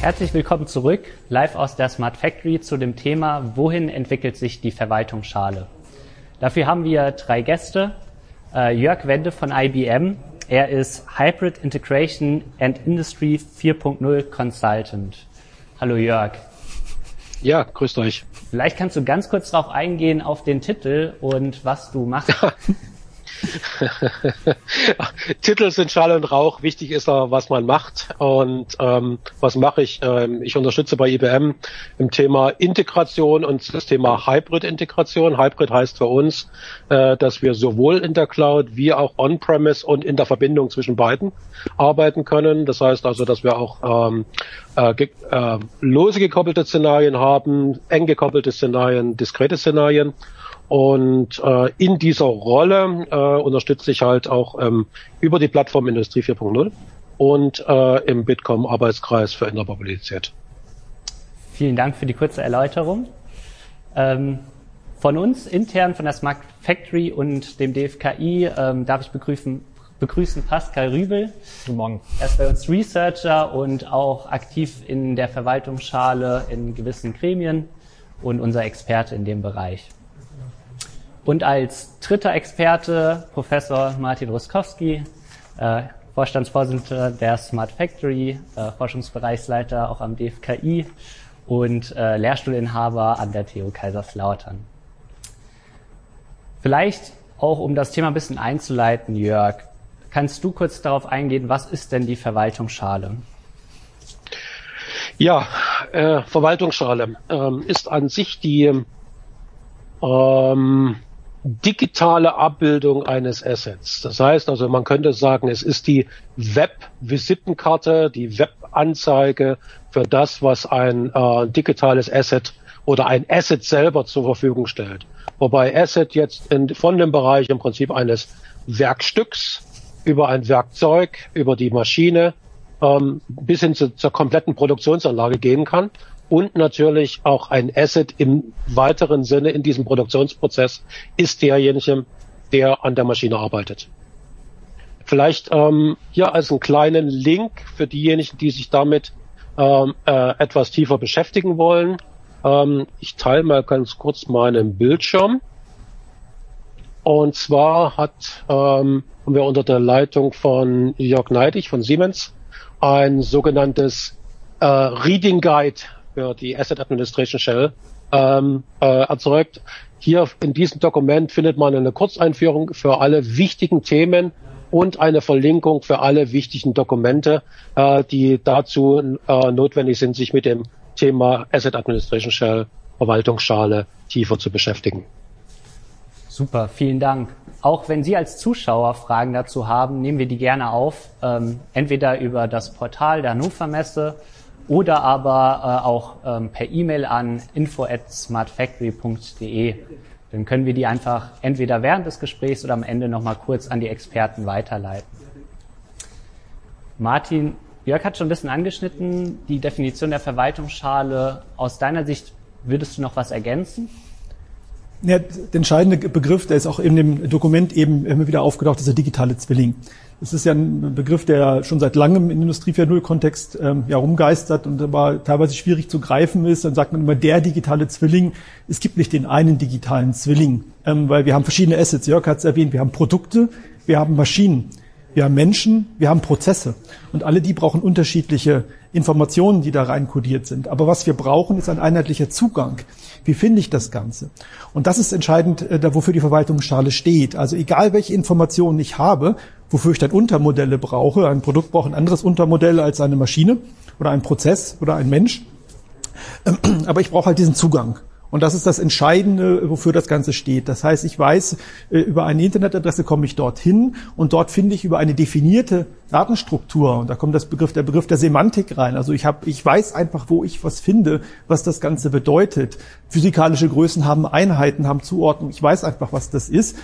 Herzlich willkommen zurück, live aus der Smart Factory zu dem Thema, wohin entwickelt sich die Verwaltungsschale? Dafür haben wir drei Gäste. Äh, Jörg Wende von IBM. Er ist Hybrid Integration and Industry 4.0 Consultant. Hallo Jörg. Ja, grüßt euch. Vielleicht kannst du ganz kurz darauf eingehen, auf den Titel und was du machst. Titel sind Schall und Rauch. Wichtig ist aber, was man macht. Und ähm, was mache ich? Ähm, ich unterstütze bei IBM im Thema Integration und das Thema Hybrid-Integration. Hybrid heißt für uns, äh, dass wir sowohl in der Cloud wie auch on-premise und in der Verbindung zwischen beiden arbeiten können. Das heißt also, dass wir auch ähm, äh, äh, lose gekoppelte Szenarien haben, eng gekoppelte Szenarien, diskrete Szenarien. Und äh, in dieser Rolle äh, unterstütze ich halt auch ähm, über die Plattform Industrie 4.0 und äh, im Bitkom Arbeitskreis für Interoperabilität. Vielen Dank für die kurze Erläuterung. Ähm, von uns intern von der Smart Factory und dem DFKI ähm, darf ich begrüßen, begrüßen Pascal Rübel. Guten Morgen. Er ist bei uns Researcher und auch aktiv in der Verwaltungsschale in gewissen Gremien und unser Experte in dem Bereich. Und als dritter Experte Professor Martin Ruskowski, äh, Vorstandsvorsitzender der Smart Factory, äh, Forschungsbereichsleiter auch am DFKI und äh, Lehrstuhlinhaber an der TU Kaiserslautern. Vielleicht auch, um das Thema ein bisschen einzuleiten, Jörg, kannst du kurz darauf eingehen, was ist denn die Verwaltungsschale? Ja, äh, Verwaltungsschale ähm, ist an sich die ähm, digitale Abbildung eines Assets. Das heißt also, man könnte sagen, es ist die Web-Visitenkarte, die Web-Anzeige für das, was ein äh, digitales Asset oder ein Asset selber zur Verfügung stellt. Wobei Asset jetzt in, von dem Bereich im Prinzip eines Werkstücks über ein Werkzeug, über die Maschine ähm, bis hin zu, zur kompletten Produktionsanlage gehen kann und natürlich auch ein Asset im weiteren Sinne in diesem Produktionsprozess ist derjenige, der an der Maschine arbeitet. Vielleicht ähm, hier als einen kleinen Link für diejenigen, die sich damit ähm, äh, etwas tiefer beschäftigen wollen. Ähm, ich teile mal ganz kurz meinen Bildschirm. Und zwar hat ähm, haben wir unter der Leitung von Jörg Neidig von Siemens ein sogenanntes äh, Reading Guide für die Asset Administration Shell ähm, äh, erzeugt. Hier in diesem Dokument findet man eine Kurzeinführung für alle wichtigen Themen und eine Verlinkung für alle wichtigen Dokumente, äh, die dazu äh, notwendig sind, sich mit dem Thema Asset Administration Shell Verwaltungsschale tiefer zu beschäftigen. Super, vielen Dank. Auch wenn Sie als Zuschauer Fragen dazu haben, nehmen wir die gerne auf, ähm, entweder über das Portal der Hannover Messe oder aber äh, auch ähm, per E-Mail an info at smartfactory.de. Dann können wir die einfach entweder während des Gesprächs oder am Ende nochmal kurz an die Experten weiterleiten. Martin, Jörg hat schon ein bisschen angeschnitten, die Definition der Verwaltungsschale. Aus deiner Sicht würdest du noch was ergänzen? Ja, der entscheidende Begriff, der ist auch in dem Dokument eben immer wieder aufgetaucht, ist der digitale Zwilling. Das ist ja ein Begriff, der schon seit langem im Industrie 4.0-Kontext ähm, ja, rumgeistert und aber teilweise schwierig zu greifen ist. Dann sagt man immer, der digitale Zwilling. Es gibt nicht den einen digitalen Zwilling, ähm, weil wir haben verschiedene Assets. Jörg hat es erwähnt, wir haben Produkte, wir haben Maschinen, wir haben Menschen, wir haben Prozesse. Und alle die brauchen unterschiedliche Informationen, die da rein kodiert sind. Aber was wir brauchen, ist ein einheitlicher Zugang. Wie finde ich das Ganze? Und das ist entscheidend, äh, wofür die Verwaltungsschale steht. Also egal, welche Informationen ich habe, wofür ich dann Untermodelle brauche, ein Produkt braucht ein anderes Untermodell als eine Maschine oder ein Prozess oder ein Mensch. Ähm, aber ich brauche halt diesen Zugang. Und das ist das Entscheidende, wofür das Ganze steht. Das heißt, ich weiß, äh, über eine Internetadresse komme ich dorthin und dort finde ich über eine definierte Datenstruktur, und da kommt das Begriff, der Begriff der Semantik rein. Also ich habe, ich weiß einfach, wo ich was finde, was das Ganze bedeutet. Physikalische Größen haben Einheiten, haben Zuordnung. Ich weiß einfach, was das ist.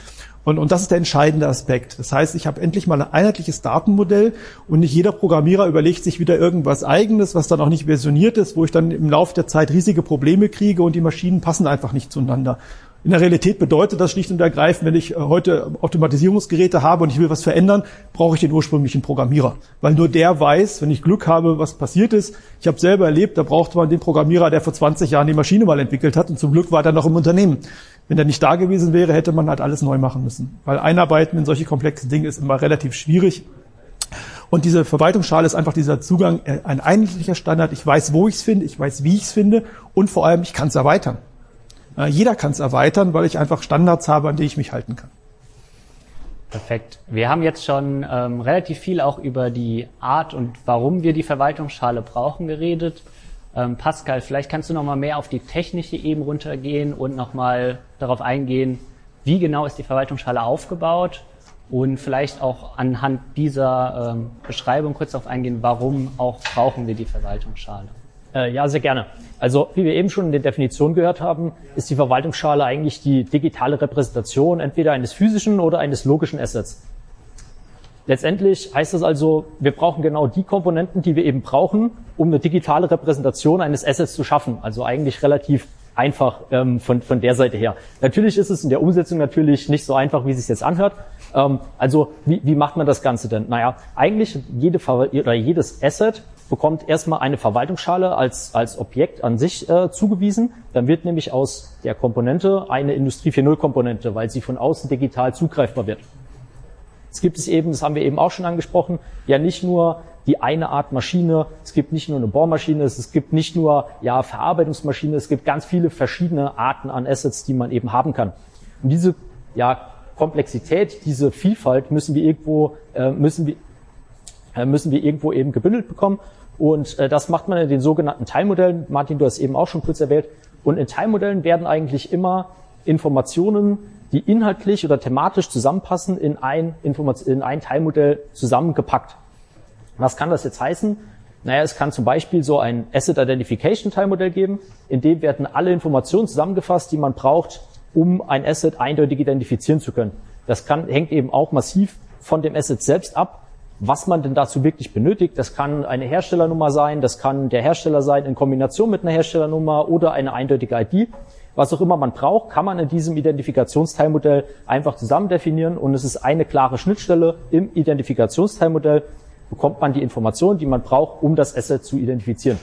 Und, und das ist der entscheidende Aspekt. Das heißt, ich habe endlich mal ein einheitliches Datenmodell und nicht jeder Programmierer überlegt sich wieder irgendwas eigenes, was dann auch nicht versioniert ist, wo ich dann im Laufe der Zeit riesige Probleme kriege und die Maschinen passen einfach nicht zueinander. In der Realität bedeutet das schlicht und ergreifend, wenn ich äh, heute Automatisierungsgeräte habe und ich will was verändern, brauche ich den ursprünglichen Programmierer. Weil nur der weiß, wenn ich Glück habe, was passiert ist. Ich habe selber erlebt, da brauchte man den Programmierer, der vor 20 Jahren die Maschine mal entwickelt hat und zum Glück war der noch im Unternehmen. Wenn er nicht da gewesen wäre, hätte man halt alles neu machen müssen. Weil Einarbeiten in solche komplexen Dinge ist immer relativ schwierig. Und diese Verwaltungsschale ist einfach dieser Zugang, äh, ein einheitlicher Standard. Ich weiß, wo ich es finde, ich weiß, wie ich es finde und vor allem, ich kann es erweitern. Äh, jeder kann es erweitern, weil ich einfach Standards habe, an die ich mich halten kann. Perfekt. Wir haben jetzt schon ähm, relativ viel auch über die Art und warum wir die Verwaltungsschale brauchen geredet. Ähm, Pascal, vielleicht kannst du noch mal mehr auf die technische Ebene runtergehen und noch mal darauf eingehen, wie genau ist die Verwaltungsschale aufgebaut und vielleicht auch anhand dieser ähm, Beschreibung kurz darauf eingehen, warum auch brauchen wir die Verwaltungsschale. Äh, ja, sehr gerne. Also wie wir eben schon in der Definition gehört haben, ist die Verwaltungsschale eigentlich die digitale Repräsentation entweder eines physischen oder eines logischen Assets. Letztendlich heißt das also, wir brauchen genau die Komponenten, die wir eben brauchen, um eine digitale Repräsentation eines Assets zu schaffen. Also eigentlich relativ einfach ähm, von, von der Seite her. Natürlich ist es in der Umsetzung natürlich nicht so einfach, wie es sich jetzt anhört. Ähm, also wie, wie macht man das Ganze denn? Naja, eigentlich jede oder jedes Asset bekommt erstmal eine Verwaltungsschale als, als Objekt an sich äh, zugewiesen. Dann wird nämlich aus der Komponente eine Industrie 4.0 Komponente, weil sie von außen digital zugreifbar wird. Es gibt es eben, das haben wir eben auch schon angesprochen, ja nicht nur die eine Art Maschine, es gibt nicht nur eine Bohrmaschine, es gibt nicht nur ja Verarbeitungsmaschine, es gibt ganz viele verschiedene Arten an Assets, die man eben haben kann. Und diese ja Komplexität, diese Vielfalt müssen wir irgendwo äh, müssen wir äh, müssen wir irgendwo eben gebündelt bekommen. Und äh, das macht man in den sogenannten Teilmodellen. Martin, du hast eben auch schon kurz erwähnt. Und in Teilmodellen werden eigentlich immer Informationen, die inhaltlich oder thematisch zusammenpassen, in ein, Information, in ein Teilmodell zusammengepackt. Was kann das jetzt heißen? Naja, es kann zum Beispiel so ein Asset Identification Teilmodell geben, in dem werden alle Informationen zusammengefasst, die man braucht, um ein Asset eindeutig identifizieren zu können. Das kann, hängt eben auch massiv von dem Asset selbst ab was man denn dazu wirklich benötigt. Das kann eine Herstellernummer sein, das kann der Hersteller sein in Kombination mit einer Herstellernummer oder eine eindeutige ID. Was auch immer man braucht, kann man in diesem Identifikationsteilmodell einfach zusammen definieren und es ist eine klare Schnittstelle im Identifikationsteilmodell, bekommt man die Informationen, die man braucht, um das Asset zu identifizieren.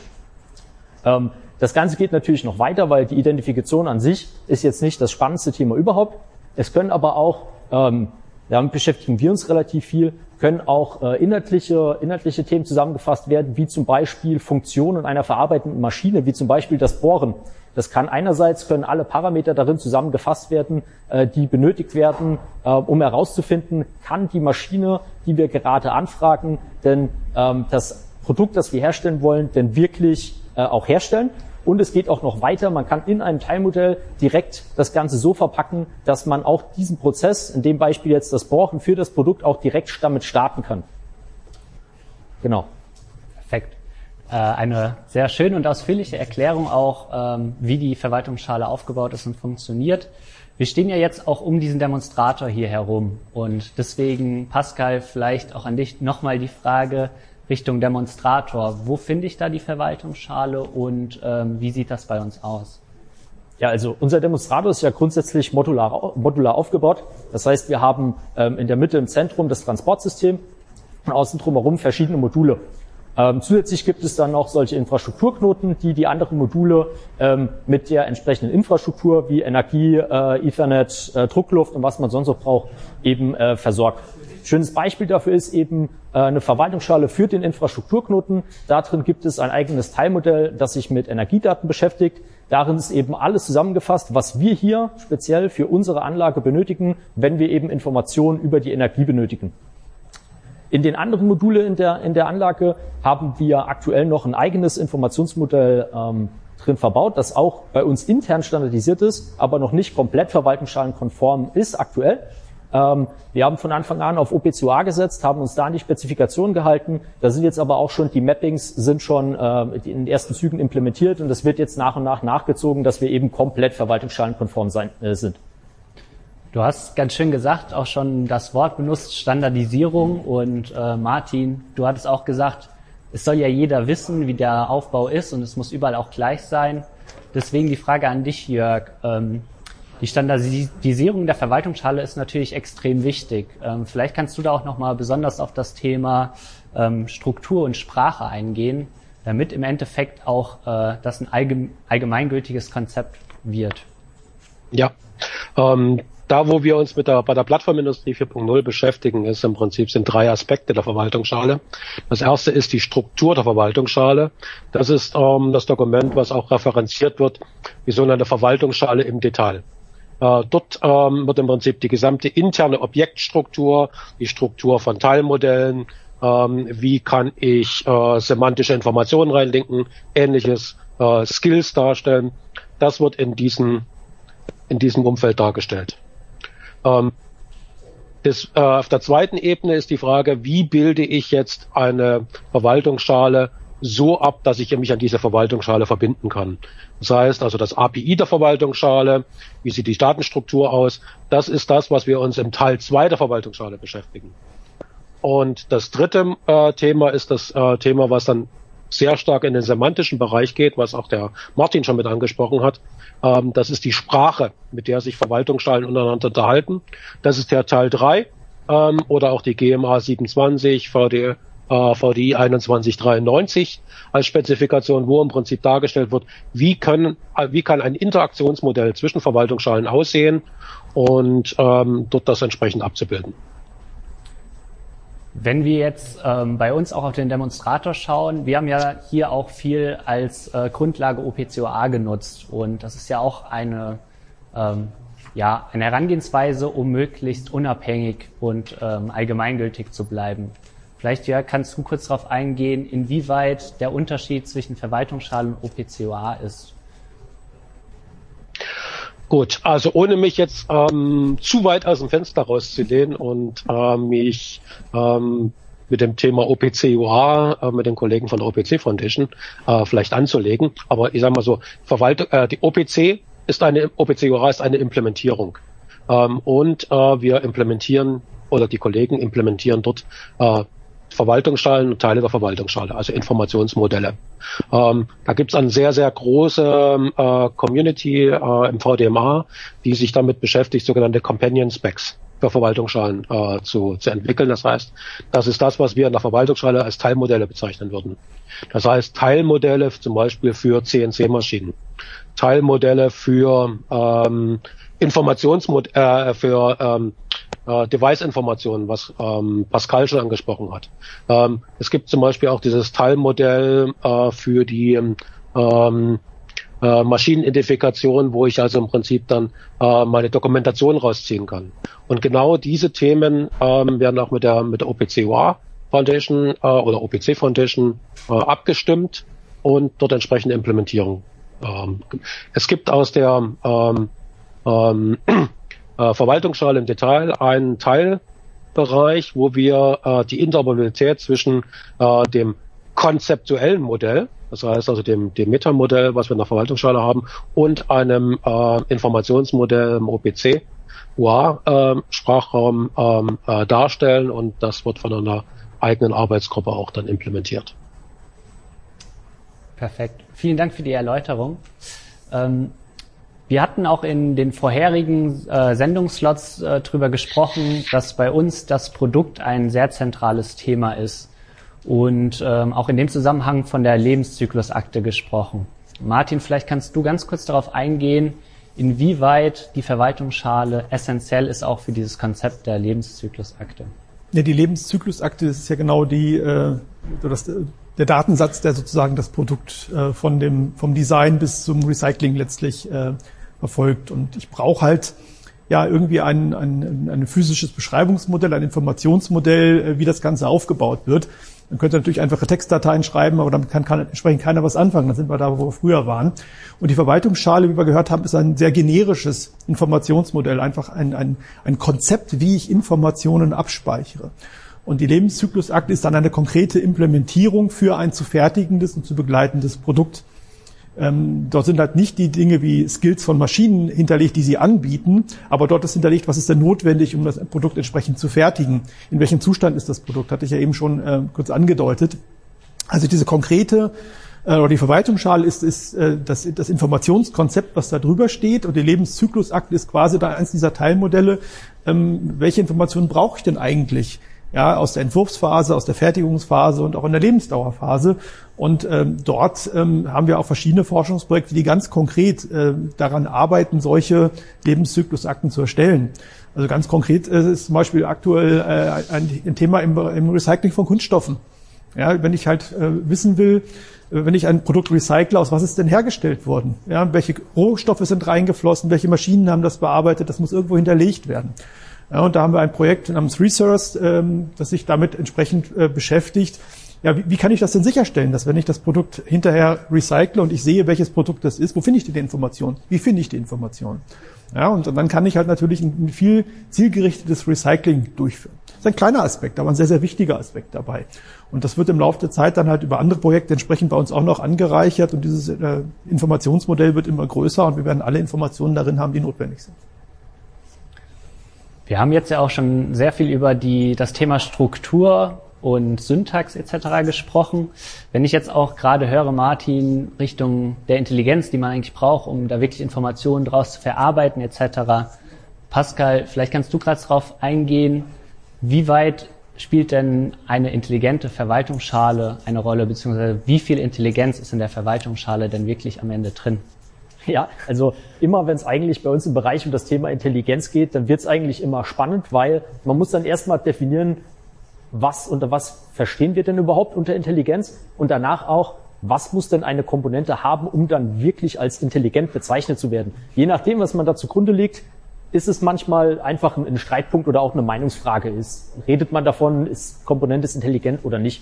Ähm, das Ganze geht natürlich noch weiter, weil die Identifikation an sich ist jetzt nicht das spannendste Thema überhaupt. Es können aber auch ähm, damit beschäftigen wir uns relativ viel, können auch äh, inhaltliche, inhaltliche Themen zusammengefasst werden, wie zum Beispiel Funktionen einer verarbeitenden Maschine, wie zum Beispiel das Bohren. Das kann einerseits können alle Parameter darin zusammengefasst werden, äh, die benötigt werden, äh, um herauszufinden, kann die Maschine, die wir gerade anfragen, denn ähm, das Produkt, das wir herstellen wollen, denn wirklich äh, auch herstellen. Und es geht auch noch weiter. Man kann in einem Teilmodell direkt das Ganze so verpacken, dass man auch diesen Prozess, in dem Beispiel jetzt das Bohren für das Produkt, auch direkt damit starten kann. Genau. Perfekt. Äh, eine sehr schöne und ausführliche Erklärung auch, ähm, wie die Verwaltungsschale aufgebaut ist und funktioniert. Wir stehen ja jetzt auch um diesen Demonstrator hier herum und deswegen, Pascal, vielleicht auch an dich nochmal die Frage, Richtung Demonstrator. Wo finde ich da die Verwaltungsschale und ähm, wie sieht das bei uns aus? Ja, also unser Demonstrator ist ja grundsätzlich modular, modular aufgebaut. Das heißt, wir haben ähm, in der Mitte im Zentrum das Transportsystem und außen drumherum verschiedene Module. Ähm, zusätzlich gibt es dann noch solche Infrastrukturknoten, die die anderen Module ähm, mit der entsprechenden Infrastruktur wie Energie, äh, Ethernet, äh, Druckluft und was man sonst noch braucht, eben äh, versorgt. Schönes Beispiel dafür ist eben äh, eine Verwaltungsschale für den Infrastrukturknoten. Darin gibt es ein eigenes Teilmodell, das sich mit Energiedaten beschäftigt. Darin ist eben alles zusammengefasst, was wir hier speziell für unsere Anlage benötigen, wenn wir eben Informationen über die Energie benötigen. In den anderen Module in der, in der Anlage haben wir aktuell noch ein eigenes Informationsmodell ähm, drin verbaut, das auch bei uns intern standardisiert ist, aber noch nicht komplett verwaltungsschalenkonform ist aktuell. Ähm, wir haben von Anfang an auf OPCOA gesetzt, haben uns da an die Spezifikation gehalten. Da sind jetzt aber auch schon die Mappings sind schon äh, in den ersten Zügen implementiert und es wird jetzt nach und nach nachgezogen, dass wir eben komplett verwaltungsschalenkonform sein, äh, sind. Du hast ganz schön gesagt, auch schon das Wort benutzt, Standardisierung. Und äh, Martin, du hattest auch gesagt, es soll ja jeder wissen, wie der Aufbau ist und es muss überall auch gleich sein. Deswegen die Frage an dich, Jörg. Ähm, Die Standardisierung der Verwaltungsschale ist natürlich extrem wichtig. Ähm, vielleicht kannst du da auch nochmal besonders auf das Thema ähm, Struktur und Sprache eingehen, damit im Endeffekt auch äh, das ein allgemeingültiges Konzept wird. Ja, ähm, da, wo wir uns mit der, bei der Plattformindustrie 4.0 beschäftigen, ist im Prinzip sind drei Aspekte der Verwaltungsschale. Das erste ist die Struktur der Verwaltungsschale. Das ist ähm, das Dokument, was auch referenziert wird, wie sogenannte Verwaltungsschale im Detail. Äh, dort ähm, wird im Prinzip die gesamte interne Objektstruktur, die Struktur von Teilmodellen, ähm, wie kann ich äh, semantische Informationen reinlinken, ähnliches äh, Skills darstellen. Das wird in diesem, in diesem Umfeld dargestellt. Ähm, das, äh, auf der zweiten Ebene ist die Frage, wie bilde ich jetzt eine Verwaltungsschale so ab, dass ich mich an diese Verwaltungsschale verbinden kann. Das heißt also das API der Verwaltungsschale, wie sieht die Datenstruktur aus, das ist das, was wir uns im Teil 2 der Verwaltungsschale beschäftigen. Und das dritte äh, Thema ist das äh, Thema, was dann sehr stark in den semantischen Bereich geht, was auch der Martin schon mit angesprochen hat. Ähm, das ist die Sprache, mit der sich Verwaltungsschalen untereinander unterhalten. Das ist der Teil 3 ähm, oder auch die GMA 27, VD, äh, VDI 2193 als Spezifikation, wo im Prinzip dargestellt wird, wie, können, äh, wie kann ein Interaktionsmodell zwischen Verwaltungsschalen aussehen und ähm, dort das entsprechend abzubilden. Wenn wir jetzt ähm, bei uns auch auf den Demonstrator schauen, wir haben ja hier auch viel als äh, Grundlage OPCOA genutzt und das ist ja auch eine, ähm, ja, eine Herangehensweise, um möglichst unabhängig und ähm, allgemeingültig zu bleiben. Vielleicht ja, kannst du kurz darauf eingehen, inwieweit der Unterschied zwischen Verwaltungsschale und OPCOA ist. Gut, also ohne mich jetzt ähm, zu weit aus dem Fenster rauszulehnen und äh, mich ähm, mit dem Thema OPC-UA äh, mit den Kollegen von der OPC Foundation äh, vielleicht anzulegen. Aber ich sage mal so, Verwaltung, äh, die OPC ist eine OPC-UA ist eine Implementierung. Ähm, und äh, wir implementieren oder die Kollegen implementieren dort äh, Verwaltungsschalen und Teile der Verwaltungsschale, also Informationsmodelle. Ähm, da gibt es eine sehr, sehr große äh, Community äh, im VDMA, die sich damit beschäftigt, sogenannte Companion Specs für Verwaltungsschalen äh, zu, zu entwickeln. Das heißt, das ist das, was wir in der Verwaltungsschale als Teilmodelle bezeichnen würden. Das heißt, Teilmodelle zum Beispiel für CNC-Maschinen, Teilmodelle für ähm, Informationsmod äh, für ähm, äh, Device-Informationen, was ähm, Pascal schon angesprochen hat. Ähm, es gibt zum Beispiel auch dieses Teilmodell äh, für die ähm, äh, Maschinenidentifikation, wo ich also im Prinzip dann äh, meine Dokumentation rausziehen kann. Und genau diese Themen ähm, werden auch mit der mit der OPC Foundation äh, oder OPC Foundation äh, abgestimmt und dort entsprechende Implementierung. Ähm, es gibt aus der ähm, ähm, äh, Verwaltungsschale im Detail einen Teilbereich, wo wir äh, die Interoperabilität zwischen äh, dem konzeptuellen Modell, das heißt also dem, dem Metamodell, was wir in der Verwaltungsschale haben, und einem äh, Informationsmodell im OPC UA äh, Sprachraum ähm, äh, darstellen und das wird von einer eigenen Arbeitsgruppe auch dann implementiert. Perfekt. Vielen Dank für die Erläuterung. Ähm, wir hatten auch in den vorherigen äh, Sendungslots äh, darüber gesprochen, dass bei uns das Produkt ein sehr zentrales Thema ist und ähm, auch in dem Zusammenhang von der Lebenszyklusakte gesprochen. Martin, vielleicht kannst du ganz kurz darauf eingehen, inwieweit die Verwaltungsschale essentiell ist auch für dieses Konzept der Lebenszyklusakte. Ja, die Lebenszyklusakte ist ja genau die, äh, das, der Datensatz, der sozusagen das Produkt äh, von dem, vom Design bis zum Recycling letztlich äh, verfolgt. Und ich brauche halt ja irgendwie ein, ein, ein physisches Beschreibungsmodell, ein Informationsmodell, äh, wie das Ganze aufgebaut wird. Man könnte natürlich einfache Textdateien schreiben, aber damit kann, kann entsprechend keiner was anfangen. Dann sind wir da, wo wir früher waren. Und die Verwaltungsschale, wie wir gehört haben, ist ein sehr generisches Informationsmodell, einfach ein, ein, ein Konzept, wie ich Informationen abspeichere. Und die Lebenszyklusakte ist dann eine konkrete Implementierung für ein zu fertigendes und zu begleitendes Produkt. Ähm, dort sind halt nicht die Dinge wie Skills von Maschinen hinterlegt, die sie anbieten, aber dort ist hinterlegt, was ist denn notwendig, um das Produkt entsprechend zu fertigen. In welchem Zustand ist das Produkt, hatte ich ja eben schon äh, kurz angedeutet. Also diese konkrete äh, oder die Verwaltungsschale ist, ist äh, das, das Informationskonzept, was da drüber steht und die Lebenszyklusakte ist quasi da eins dieser Teilmodelle. Ähm, welche Informationen brauche ich denn eigentlich? Ja, aus der Entwurfsphase, aus der Fertigungsphase und auch in der Lebensdauerphase. Und ähm, dort ähm, haben wir auch verschiedene Forschungsprojekte, die ganz konkret äh, daran arbeiten, solche Lebenszyklusakten zu erstellen. Also ganz konkret äh, ist zum Beispiel aktuell äh, ein, ein Thema im, im Recycling von Kunststoffen. Ja, wenn ich halt äh, wissen will, äh, wenn ich ein Produkt recycle, aus was ist denn hergestellt worden? Ja, welche Rohstoffe sind reingeflossen? Welche Maschinen haben das bearbeitet? Das muss irgendwo hinterlegt werden. Ja, und da haben wir ein Projekt namens Resource, ähm, das sich damit entsprechend äh, beschäftigt. Ja, wie, wie kann ich das denn sicherstellen, dass wenn ich das Produkt hinterher recycle und ich sehe, welches Produkt das ist, wo finde ich die Information? Wie finde ich die Information? Ja, und, und dann kann ich halt natürlich ein, ein viel zielgerichtetes Recycling durchführen. Das ist ein kleiner Aspekt, aber ein sehr, sehr wichtiger Aspekt dabei. Und das wird im Laufe der Zeit dann halt über andere Projekte entsprechend bei uns auch noch angereichert und dieses äh, Informationsmodell wird immer größer und wir werden alle Informationen darin haben, die notwendig sind. Wir haben jetzt ja auch schon sehr viel über die, das Thema Struktur und Syntax etc. gesprochen. Wenn ich jetzt auch gerade höre, Martin, Richtung der Intelligenz, die man eigentlich braucht, um da wirklich Informationen draus zu verarbeiten etc. Pascal, vielleicht kannst du gerade darauf eingehen, wie weit spielt denn eine intelligente Verwaltungsschale eine Rolle, beziehungsweise wie viel Intelligenz ist in der Verwaltungsschale denn wirklich am Ende drin? Ja, also immer wenn es eigentlich bei uns im Bereich um das Thema Intelligenz geht, dann wird es eigentlich immer spannend, weil man muss dann erstmal definieren, was unter was verstehen wir denn überhaupt unter Intelligenz und danach auch, was muss denn eine Komponente haben, um dann wirklich als intelligent bezeichnet zu werden. Je nachdem, was man da zugrunde legt, ist es manchmal einfach ein Streitpunkt oder auch eine Meinungsfrage ist. Redet man davon, ist Komponente intelligent oder nicht?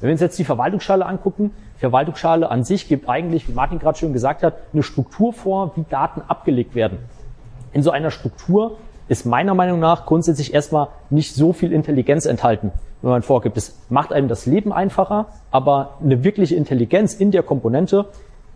Wenn wir uns jetzt die Verwaltungsschale angucken, Verwaltungsschale an sich gibt eigentlich, wie Martin gerade schon gesagt hat, eine Struktur vor, wie Daten abgelegt werden. In so einer Struktur ist meiner Meinung nach grundsätzlich erstmal nicht so viel Intelligenz enthalten, wenn man vorgibt. Es macht einem das Leben einfacher, aber eine wirkliche Intelligenz in der Komponente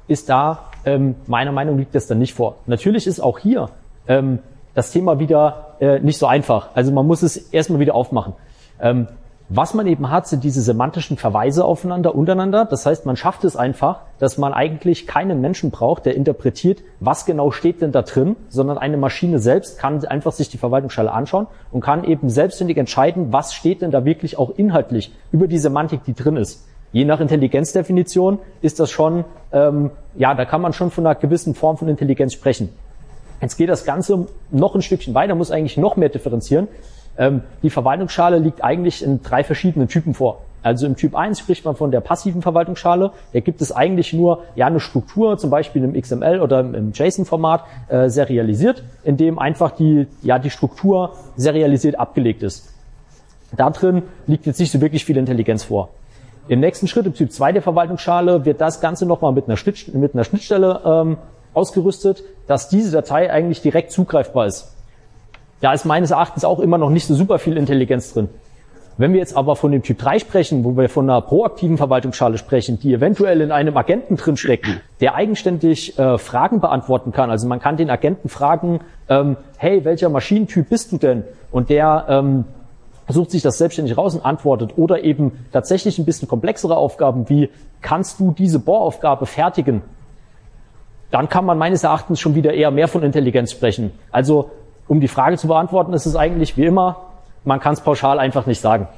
ist da, ähm, meiner Meinung liegt das dann nicht vor. Natürlich ist auch hier ähm, das Thema wieder äh, nicht so einfach. Also man muss es erstmal wieder aufmachen. Ähm, was man eben hat, sind diese semantischen Verweise aufeinander, untereinander. Das heißt, man schafft es einfach, dass man eigentlich keinen Menschen braucht, der interpretiert, was genau steht denn da drin, sondern eine Maschine selbst kann einfach sich die Verwaltungsschale anschauen und kann eben selbstständig entscheiden, was steht denn da wirklich auch inhaltlich über die Semantik, die drin ist. Je nach Intelligenzdefinition ist das schon, ähm, ja, da kann man schon von einer gewissen Form von Intelligenz sprechen. Jetzt geht das Ganze noch ein Stückchen weiter, muss eigentlich noch mehr differenzieren. Ähm, die Verwaltungsschale liegt eigentlich in drei verschiedenen Typen vor. Also im Typ 1 spricht man von der passiven Verwaltungsschale. Da gibt es eigentlich nur ja eine Struktur, zum Beispiel im XML oder im JSON-Format äh, serialisiert, in dem einfach die ja die Struktur serialisiert abgelegt ist. Da drin liegt jetzt nicht so wirklich viel Intelligenz vor. Im nächsten Schritt, im Typ 2 der Verwaltungsschale, wird das Ganze nochmal mit mit einer Schnittstelle ähm, ausgerüstet, dass diese Datei eigentlich direkt zugreifbar ist. Da ist meines Erachtens auch immer noch nicht so super viel Intelligenz drin. Wenn wir jetzt aber von dem Typ 3 sprechen, wo wir von einer proaktiven Verwaltungsschale sprechen, die eventuell in einem Agenten drin steckt, der eigenständig äh, Fragen beantworten kann. Also man kann den Agenten fragen, ähm, hey, welcher Maschinentyp bist du denn? Und der ähm, sucht sich das selbstständig raus und antwortet. Oder eben tatsächlich ein bisschen komplexere Aufgaben wie, kannst du diese Bohraufgabe fertigen? dann kann man meines Erachtens schon wieder eher mehr von Intelligenz sprechen. Also um die Frage zu beantworten, ist es eigentlich wie immer, man kann es pauschal einfach nicht sagen.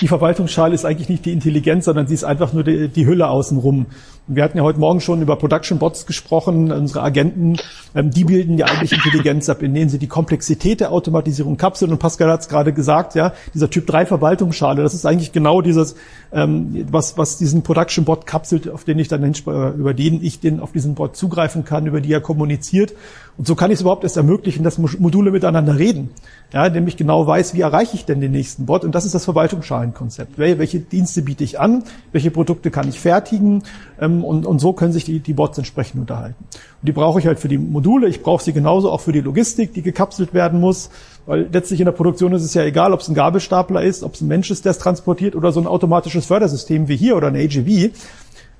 Die Verwaltungsschale ist eigentlich nicht die Intelligenz, sondern sie ist einfach nur die, die Hülle außenrum. Wir hatten ja heute Morgen schon über Production Bots gesprochen, unsere Agenten, ähm, die bilden ja eigentlich Intelligenz ab, indem sie die Komplexität der Automatisierung kapseln. Und Pascal hat es gerade gesagt, ja, dieser Typ 3 Verwaltungsschale, das ist eigentlich genau dieses, ähm, was, was diesen Production Bot kapselt, auf den ich dann über den ich den auf diesen Bot zugreifen kann, über die er kommuniziert. Und so kann ich es überhaupt erst ermöglichen, dass Module miteinander reden. Ja, indem ich genau weiß, wie erreiche ich denn den nächsten Bot. Und das ist das Verwaltungsschalenkonzept. Welche Dienste biete ich an? Welche Produkte kann ich fertigen? Ähm, und, und so können sich die, die Bots entsprechend unterhalten. Und die brauche ich halt für die Module. Ich brauche sie genauso auch für die Logistik, die gekapselt werden muss. Weil letztlich in der Produktion ist es ja egal, ob es ein Gabelstapler ist, ob es ein Mensch ist, der es transportiert oder so ein automatisches Fördersystem wie hier oder ein AGV.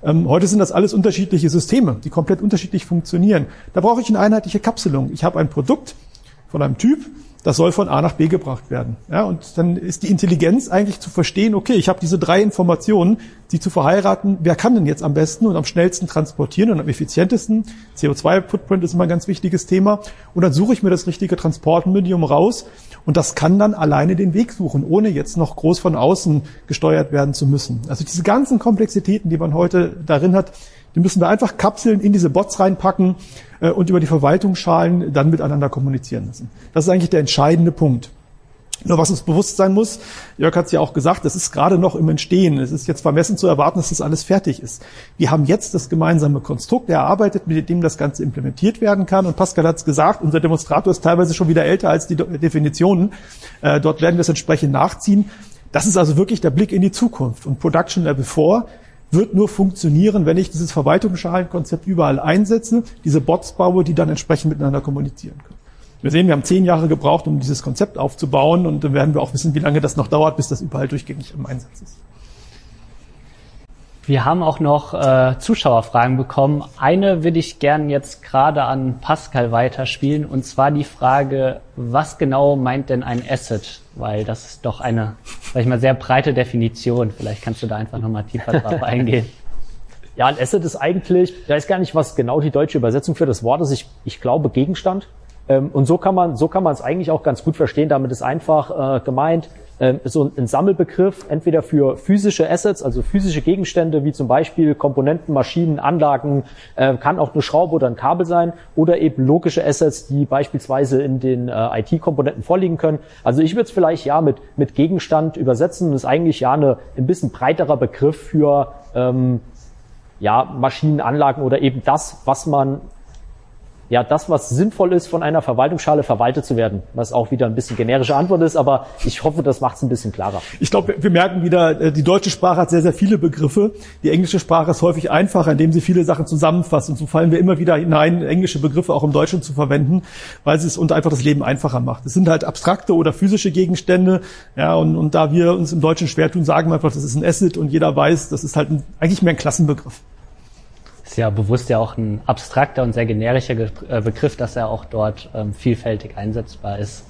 Ähm, heute sind das alles unterschiedliche Systeme, die komplett unterschiedlich funktionieren. Da brauche ich eine einheitliche Kapselung. Ich habe ein Produkt von einem Typ, das soll von A nach B gebracht werden. Ja, und dann ist die Intelligenz eigentlich zu verstehen, okay, ich habe diese drei Informationen, die zu verheiraten, wer kann denn jetzt am besten und am schnellsten transportieren und am effizientesten? CO2-Footprint ist immer ein ganz wichtiges Thema. Und dann suche ich mir das richtige Transportmedium raus und das kann dann alleine den Weg suchen, ohne jetzt noch groß von außen gesteuert werden zu müssen. Also diese ganzen Komplexitäten, die man heute darin hat, die müssen wir einfach Kapseln in diese Bots reinpacken äh, und über die Verwaltungsschalen dann miteinander kommunizieren müssen. Das ist eigentlich der entscheidende Punkt. Nur was uns bewusst sein muss, Jörg hat es ja auch gesagt, das ist gerade noch im Entstehen. Es ist jetzt vermessen zu erwarten, dass das alles fertig ist. Wir haben jetzt das gemeinsame Konstrukt erarbeitet, mit dem das Ganze implementiert werden kann. Und Pascal hat es gesagt, unser Demonstrator ist teilweise schon wieder älter als die Definitionen. Äh, dort werden wir es entsprechend nachziehen. Das ist also wirklich der Blick in die Zukunft. Und Production Level 4 wird nur funktionieren, wenn ich dieses Verwaltungsschalenkonzept überall einsetze, diese Bots baue, die dann entsprechend miteinander kommunizieren können. Wir sehen, wir haben zehn Jahre gebraucht, um dieses Konzept aufzubauen und dann werden wir auch wissen, wie lange das noch dauert, bis das überall durchgängig im Einsatz ist. Wir haben auch noch äh, Zuschauerfragen bekommen. Eine würde ich gern jetzt gerade an Pascal weiterspielen und zwar die Frage, was genau meint denn ein Asset? Weil das ist doch eine, sag ich mal, sehr breite Definition. Vielleicht kannst du da einfach nochmal tiefer drauf eingehen. Ja, ein Asset ist eigentlich, da ist gar nicht was genau die deutsche Übersetzung für das Wort ist. Ich, ich glaube Gegenstand. Ähm, und so kann man, so kann man es eigentlich auch ganz gut verstehen. Damit ist einfach äh, gemeint, so ein Sammelbegriff entweder für physische Assets, also physische Gegenstände wie zum Beispiel Komponenten, Maschinen, Anlagen, äh, kann auch eine Schraube oder ein Kabel sein oder eben logische Assets, die beispielsweise in den äh, IT-Komponenten vorliegen können. Also ich würde es vielleicht ja mit, mit Gegenstand übersetzen. Das ist eigentlich ja eine, ein bisschen breiterer Begriff für ähm, ja, Maschinenanlagen oder eben das, was man ja das, was sinnvoll ist, von einer Verwaltungsschale verwaltet zu werden. Was auch wieder ein bisschen generische Antwort ist, aber ich hoffe, das macht es ein bisschen klarer. Ich glaube, wir merken wieder, äh, die deutsche Sprache hat sehr, sehr viele Begriffe. Die englische Sprache ist häufig einfacher, indem sie viele Sachen zusammenfasst. Und so fallen wir immer wieder hinein, englische Begriffe auch im Deutschen zu verwenden, weil sie es uns einfach das Leben einfacher macht. Es sind halt abstrakte oder physische Gegenstände. Ja, und, und da wir uns im Deutschen schwer tun, sagen wir einfach, das ist ein Asset und jeder weiß, das ist halt ein, eigentlich mehr ein Klassenbegriff ist ja bewusst ja auch ein abstrakter und sehr generischer äh, Begriff, dass er auch dort ähm, vielfältig einsetzbar ist.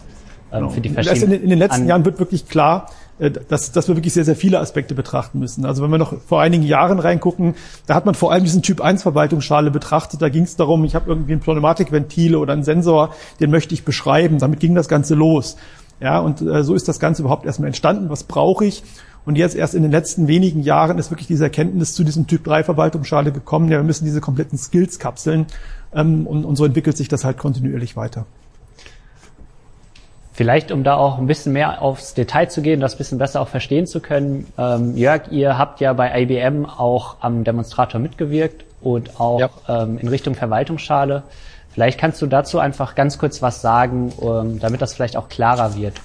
Ähm, genau. für die verschiedenen in, in den letzten Jahren wird wirklich klar, äh, dass, dass wir wirklich sehr, sehr viele Aspekte betrachten müssen. Also wenn wir noch vor einigen Jahren reingucken, da hat man vor allem diesen Typ 1 Verwaltungsschale betrachtet. Da ging es darum, ich habe irgendwie ein Pneumatikventil oder einen Sensor, den möchte ich beschreiben. Damit ging das Ganze los. Ja, und äh, so ist das Ganze überhaupt erstmal entstanden. Was brauche ich? Und jetzt erst in den letzten wenigen Jahren ist wirklich diese Erkenntnis zu diesem Typ 3 Verwaltungsschale gekommen. Ja, wir müssen diese kompletten Skills kapseln. Ähm, und, und so entwickelt sich das halt kontinuierlich weiter. Vielleicht, um da auch ein bisschen mehr aufs Detail zu gehen, das ein bisschen besser auch verstehen zu können. Ähm, Jörg, ihr habt ja bei IBM auch am Demonstrator mitgewirkt und auch ja. ähm, in Richtung Verwaltungsschale. Vielleicht kannst du dazu einfach ganz kurz was sagen, um, ähm, damit das vielleicht auch klarer wird.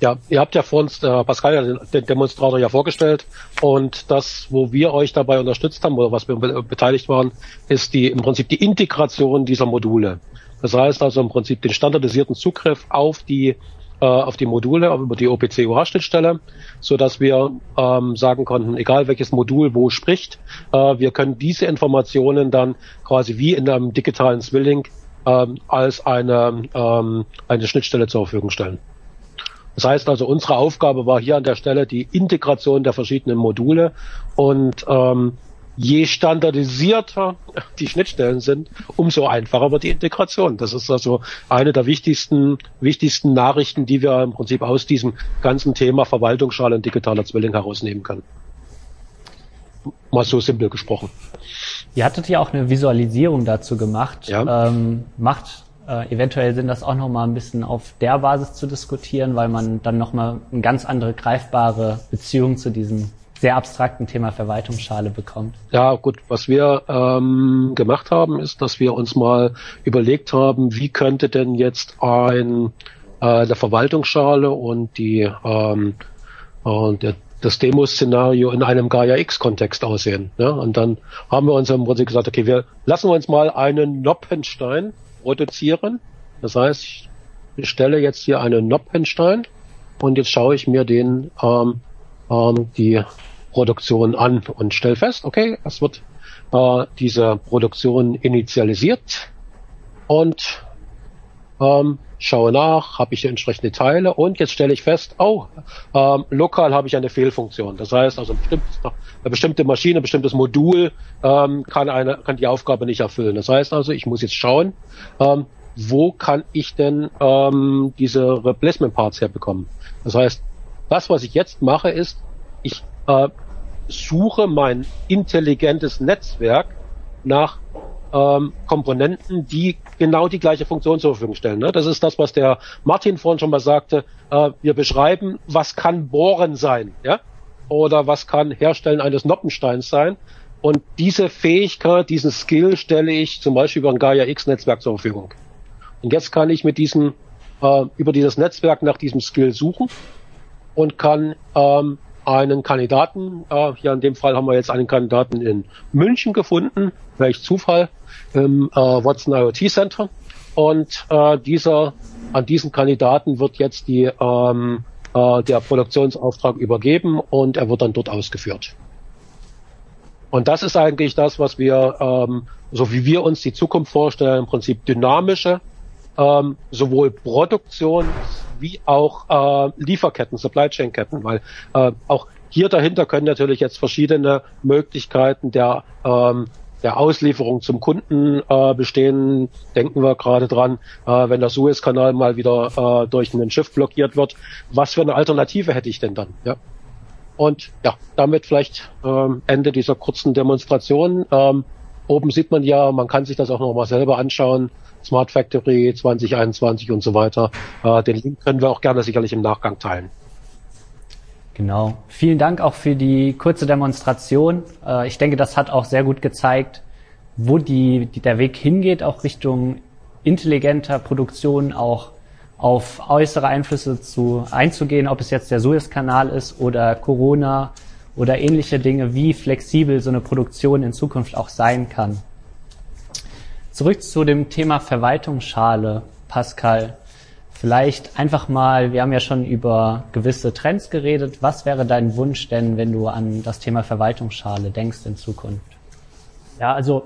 Ja, ihr habt ja vor uns, äh, Pascal, ja den, den Demonstrator ja vorgestellt und das, wo wir euch dabei unterstützt haben oder was wir be beteiligt waren, ist die im Prinzip die Integration dieser Module. Das heißt also im Prinzip den standardisierten Zugriff auf die äh, auf die Module über die OPC-UH-Schnittstelle, so dass wir ähm, sagen konnten, egal welches Modul wo spricht, äh, wir können diese Informationen dann quasi wie in einem digitalen Zwilling ähm, als eine, ähm, eine Schnittstelle zur Verfügung stellen. Das heißt also, unsere Aufgabe war hier an der Stelle die Integration der verschiedenen Module und ähm, je standardisierter die Schnittstellen sind, umso einfacher wird die Integration. Das ist also eine der wichtigsten, wichtigsten Nachrichten, die wir im Prinzip aus diesem ganzen Thema Verwaltungsschale und digitaler Zwilling herausnehmen können. Mal so simpel gesprochen. Ihr hattet ja auch eine Visualisierung dazu gemacht. Ja. Ähm, macht äh, eventuell Sinn, das auch nochmal ein bisschen auf der Basis zu diskutieren, weil man dann nochmal eine ganz andere greifbare Beziehung zu diesem sehr abstrakten Thema Verwaltungsschale bekommt. Ja, gut, was wir ähm, gemacht haben, ist, dass wir uns mal überlegt haben, wie könnte denn jetzt ein äh, der Verwaltungsschale und die ähm, und der, das Demo-Szenario in einem Gaia X-Kontext aussehen. Ja? Und dann haben wir uns im Prinzip gesagt, okay, wir lassen uns mal einen Noppenstein produzieren. Das heißt, ich bestelle jetzt hier einen Noppenstein und jetzt schaue ich mir den ähm, ähm, die Produktion an und stelle fest, okay, es wird äh, diese Produktion initialisiert und ähm, schaue nach, habe ich entsprechende Teile und jetzt stelle ich fest, oh, ähm, lokal habe ich eine Fehlfunktion. Das heißt also eine bestimmte Maschine, ein bestimmtes Modul ähm, kann, eine, kann die Aufgabe nicht erfüllen. Das heißt also, ich muss jetzt schauen, ähm, wo kann ich denn ähm, diese Replacement Parts herbekommen. Das heißt, das, was ich jetzt mache, ist, ich äh, suche mein intelligentes Netzwerk nach ähm, Komponenten, die genau die gleiche Funktion zur Verfügung stellen. Ne? Das ist das, was der Martin vorhin schon mal sagte. Äh, wir beschreiben, was kann Bohren sein, ja? Oder was kann Herstellen eines Noppensteins sein. Und diese Fähigkeit, diesen Skill stelle ich zum Beispiel über ein Gaia X-Netzwerk zur Verfügung. Und jetzt kann ich mit diesem, äh, über dieses Netzwerk nach diesem Skill suchen und kann ähm, einen Kandidaten, äh, hier in dem Fall haben wir jetzt einen Kandidaten in München gefunden, welch Zufall, im äh, Watson IoT Center. Und äh, dieser, an diesen Kandidaten wird jetzt die, ähm, äh, der Produktionsauftrag übergeben und er wird dann dort ausgeführt. Und das ist eigentlich das, was wir, ähm, so wie wir uns die Zukunft vorstellen, im Prinzip dynamische, ähm, sowohl Produktions- wie auch äh, Lieferketten, Supply Chain Ketten, weil äh, auch hier dahinter können natürlich jetzt verschiedene Möglichkeiten der ähm, der Auslieferung zum Kunden äh, bestehen. Denken wir gerade dran, äh, wenn der Suezkanal mal wieder äh, durch ein Schiff blockiert wird. Was für eine Alternative hätte ich denn dann? Ja. Und ja, damit vielleicht ähm, Ende dieser kurzen Demonstration. Ähm, oben sieht man ja, man kann sich das auch nochmal selber anschauen. Smart Factory 2021 und so weiter. Äh, den Link können wir auch gerne sicherlich im Nachgang teilen. Genau. Vielen Dank auch für die kurze Demonstration. Äh, ich denke, das hat auch sehr gut gezeigt, wo die, die, der Weg hingeht, auch Richtung intelligenter Produktion, auch auf äußere Einflüsse zu, einzugehen, ob es jetzt der Suezkanal ist oder Corona oder ähnliche Dinge, wie flexibel so eine Produktion in Zukunft auch sein kann. Zurück zu dem Thema Verwaltungsschale, Pascal. Vielleicht einfach mal, wir haben ja schon über gewisse Trends geredet. Was wäre dein Wunsch denn, wenn du an das Thema Verwaltungsschale denkst in Zukunft? Ja, also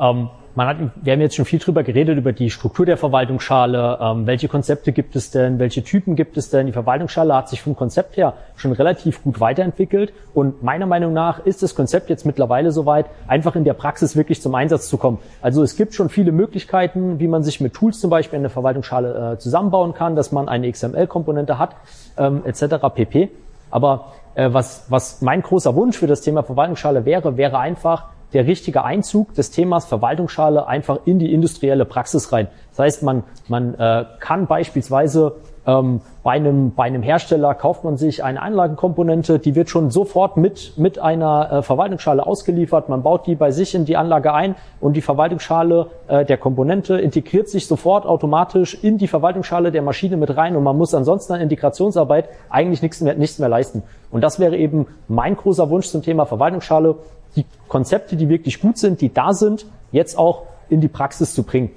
ähm, man hat, wir haben jetzt schon viel drüber geredet, über die Struktur der Verwaltungsschale. Ähm, welche Konzepte gibt es denn? Welche Typen gibt es denn? Die Verwaltungsschale hat sich vom Konzept her schon relativ gut weiterentwickelt. Und meiner Meinung nach ist das Konzept jetzt mittlerweile soweit, einfach in der Praxis wirklich zum Einsatz zu kommen. Also es gibt schon viele Möglichkeiten, wie man sich mit Tools zum Beispiel eine Verwaltungsschale äh, zusammenbauen kann, dass man eine XML-Komponente hat, ähm, etc. pp. Aber äh, was, was mein großer Wunsch für das Thema Verwaltungsschale wäre, wäre einfach, der richtige Einzug des Themas Verwaltungsschale einfach in die industrielle Praxis rein. Das heißt, man, man äh, kann beispielsweise ähm, bei, einem, bei einem Hersteller kauft man sich eine Anlagenkomponente, die wird schon sofort mit, mit einer äh, Verwaltungsschale ausgeliefert. Man baut die bei sich in die Anlage ein und die Verwaltungsschale äh, der Komponente integriert sich sofort automatisch in die Verwaltungsschale der Maschine mit rein und man muss ansonsten an Integrationsarbeit eigentlich nichts mehr, nichts mehr leisten. Und das wäre eben mein großer Wunsch zum Thema Verwaltungsschale, die Konzepte, die wirklich gut sind, die da sind, jetzt auch in die Praxis zu bringen.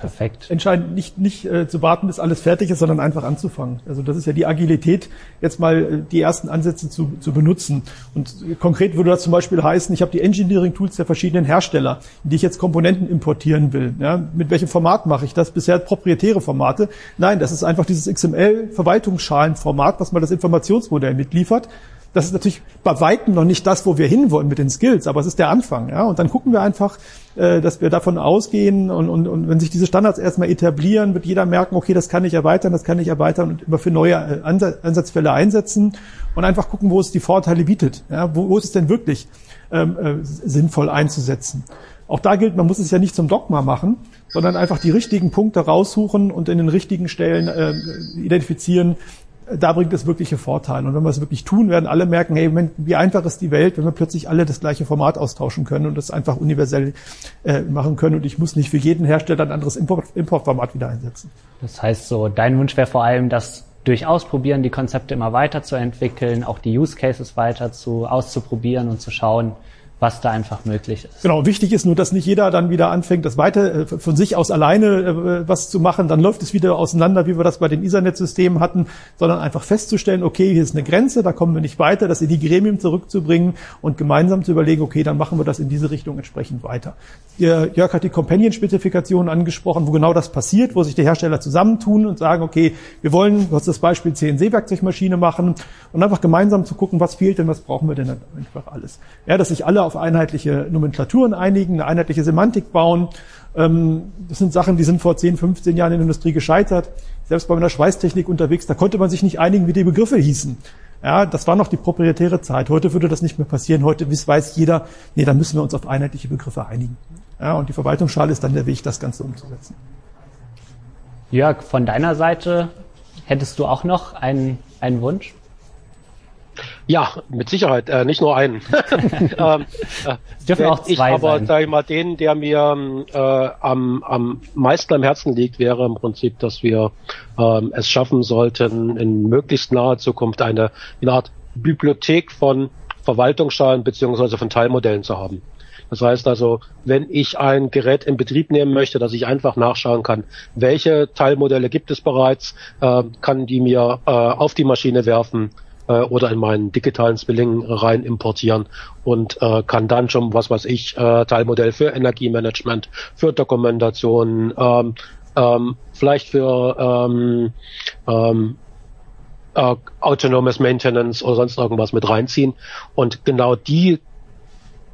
Perfekt. Entscheidend nicht, nicht äh, zu warten, bis alles fertig ist, sondern einfach anzufangen. Also das ist ja die Agilität, jetzt mal äh, die ersten Ansätze zu, zu benutzen. Und konkret würde das zum Beispiel heißen, ich habe die Engineering-Tools der verschiedenen Hersteller, in die ich jetzt Komponenten importieren will. Ja, mit welchem Format mache ich das? Bisher proprietäre Formate. Nein, das ist einfach dieses XML-Verwaltungsschalenformat, was mal das Informationsmodell mitliefert. Das ist natürlich bei weitem noch nicht das, wo wir hinwollen mit den Skills, aber es ist der Anfang. Ja? Und dann gucken wir einfach, äh, dass wir davon ausgehen und, und, und wenn sich diese Standards erstmal etablieren, wird jeder merken, okay, das kann ich erweitern, das kann ich erweitern und immer für neue äh, Ansatzfälle einsetzen und einfach gucken, wo es die Vorteile bietet. Ja? Wo, wo ist es denn wirklich ähm, äh, sinnvoll einzusetzen? Auch da gilt, man muss es ja nicht zum Dogma machen, sondern einfach die richtigen Punkte raussuchen und in den richtigen Stellen äh, identifizieren, da bringt es wirkliche Vorteile. Und wenn wir es wirklich tun, werden alle merken, hey, wie einfach ist die Welt, wenn wir plötzlich alle das gleiche Format austauschen können und das einfach universell äh, machen können. Und ich muss nicht für jeden Hersteller ein anderes Import, Importformat wieder einsetzen. Das heißt so, dein Wunsch wäre vor allem, das durch Ausprobieren die Konzepte immer weiterzuentwickeln, auch die Use Cases weiter zu auszuprobieren und zu schauen, was da einfach möglich ist. Genau, wichtig ist nur, dass nicht jeder dann wieder anfängt, das weiter äh, von sich aus alleine äh, was zu machen, dann läuft es wieder auseinander, wie wir das bei den Ethernet-Systemen hatten, sondern einfach festzustellen, okay, hier ist eine Grenze, da kommen wir nicht weiter, das in die Gremien zurückzubringen und gemeinsam zu überlegen, okay, dann machen wir das in diese Richtung entsprechend weiter. Jörg hat die Companion-Spezifikation angesprochen, wo genau das passiert, wo sich die Hersteller zusammentun und sagen, okay, wir wollen, hast das Beispiel CNC-Werkzeugmaschine machen und einfach gemeinsam zu gucken, was fehlt denn, was brauchen wir denn einfach alles. Ja, dass sich alle auf einheitliche Nomenklaturen einigen, eine einheitliche Semantik bauen. Ähm, das sind Sachen, die sind vor 10, 15 Jahren in der Industrie gescheitert. Selbst bei meiner Schweißtechnik unterwegs, da konnte man sich nicht einigen, wie die Begriffe hießen. Ja, das war noch die proprietäre Zeit. Heute würde das nicht mehr passieren. Heute weiß jeder, nee, da müssen wir uns auf einheitliche Begriffe einigen. Ja, und die Verwaltungsschale ist dann der Weg, das Ganze umzusetzen. Jörg, von deiner Seite hättest du auch noch einen, einen Wunsch? Ja, mit Sicherheit, äh, nicht nur einen. ähm, äh, dürfen auch zwei ich aber, sein. sag ich mal, den, der mir äh, am, am meisten am Herzen liegt, wäre im Prinzip, dass wir ähm, es schaffen sollten, in möglichst naher Zukunft eine, eine Art Bibliothek von Verwaltungsschalen beziehungsweise von Teilmodellen zu haben. Das heißt also, wenn ich ein Gerät in Betrieb nehmen möchte, dass ich einfach nachschauen kann, welche Teilmodelle gibt es bereits, äh, kann die mir äh, auf die Maschine werfen, äh, oder in meinen digitalen Zwilling rein importieren und äh, kann dann schon, was weiß ich, äh, Teilmodell für Energiemanagement, für Dokumentation, ähm, ähm, vielleicht für ähm, ähm, äh, autonomes Maintenance oder sonst irgendwas mit reinziehen. Und genau die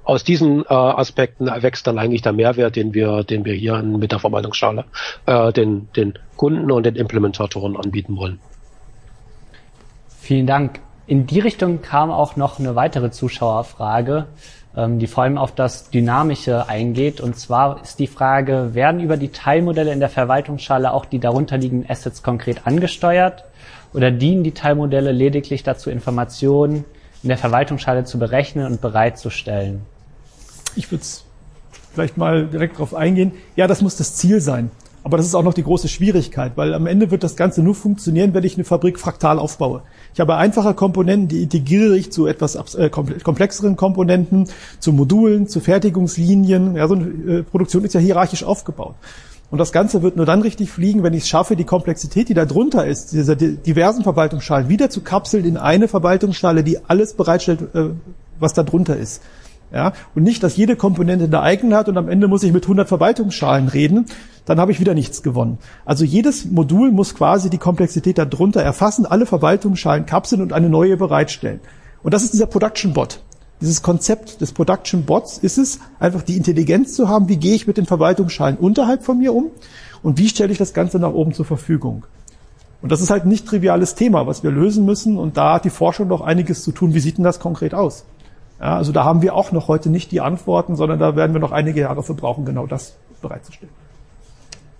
aus diesen äh, Aspekten erwächst dann eigentlich der Mehrwert, den wir, den wir hier mit der Verwaltungsschale äh, den, den Kunden und den Implementatoren anbieten wollen. Vielen Dank. In die Richtung kam auch noch eine weitere Zuschauerfrage, ähm, die vor allem auf das Dynamische eingeht. Und zwar ist die Frage, werden über die Teilmodelle in der Verwaltungsschale auch die darunterliegenden Assets konkret angesteuert oder dienen die Teilmodelle lediglich dazu, Informationen in der Verwaltungsschale zu berechnen und bereitzustellen? Ich würde vielleicht mal direkt darauf eingehen. Ja, das muss das Ziel sein. Aber das ist auch noch die große Schwierigkeit, weil am Ende wird das Ganze nur funktionieren, wenn ich eine Fabrik fraktal aufbaue. Ich habe einfache Komponenten, die integriere ich zu etwas äh, komplexeren Komponenten, zu Modulen, zu Fertigungslinien. Ja, so eine äh, Produktion ist ja hierarchisch aufgebaut. Und das Ganze wird nur dann richtig fliegen, wenn ich es schaffe, die Komplexität, die da drunter ist, diese diversen Verwaltungsschalen wieder zu kapseln in eine Verwaltungsschale, die alles bereitstellt, äh, was da drunter ist. Ja, und nicht, dass jede Komponente eine eigene hat und am Ende muss ich mit 100 Verwaltungsschalen reden, dann habe ich wieder nichts gewonnen. Also jedes Modul muss quasi die Komplexität darunter erfassen, alle Verwaltungsschalen kapseln und eine neue bereitstellen. Und das ist dieser Production Bot. Dieses Konzept des Production Bots ist es, einfach die Intelligenz zu haben, wie gehe ich mit den Verwaltungsschalen unterhalb von mir um und wie stelle ich das Ganze nach oben zur Verfügung. Und das ist halt ein nicht triviales Thema, was wir lösen müssen und da hat die Forschung noch einiges zu tun. Wie sieht denn das konkret aus? Ja, also da haben wir auch noch heute nicht die Antworten, sondern da werden wir noch einige Jahre für brauchen, genau das bereitzustellen.